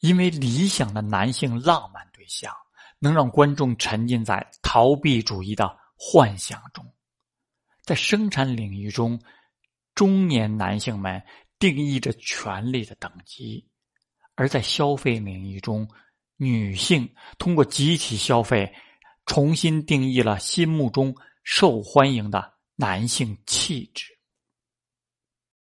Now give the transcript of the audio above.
因为理想的男性浪漫对象能让观众沉浸在逃避主义的幻想中在生产领域中中年男性们定义着权力的等级而在消费领域中女性通过集体消费重新定义了心目中受欢迎的男性气质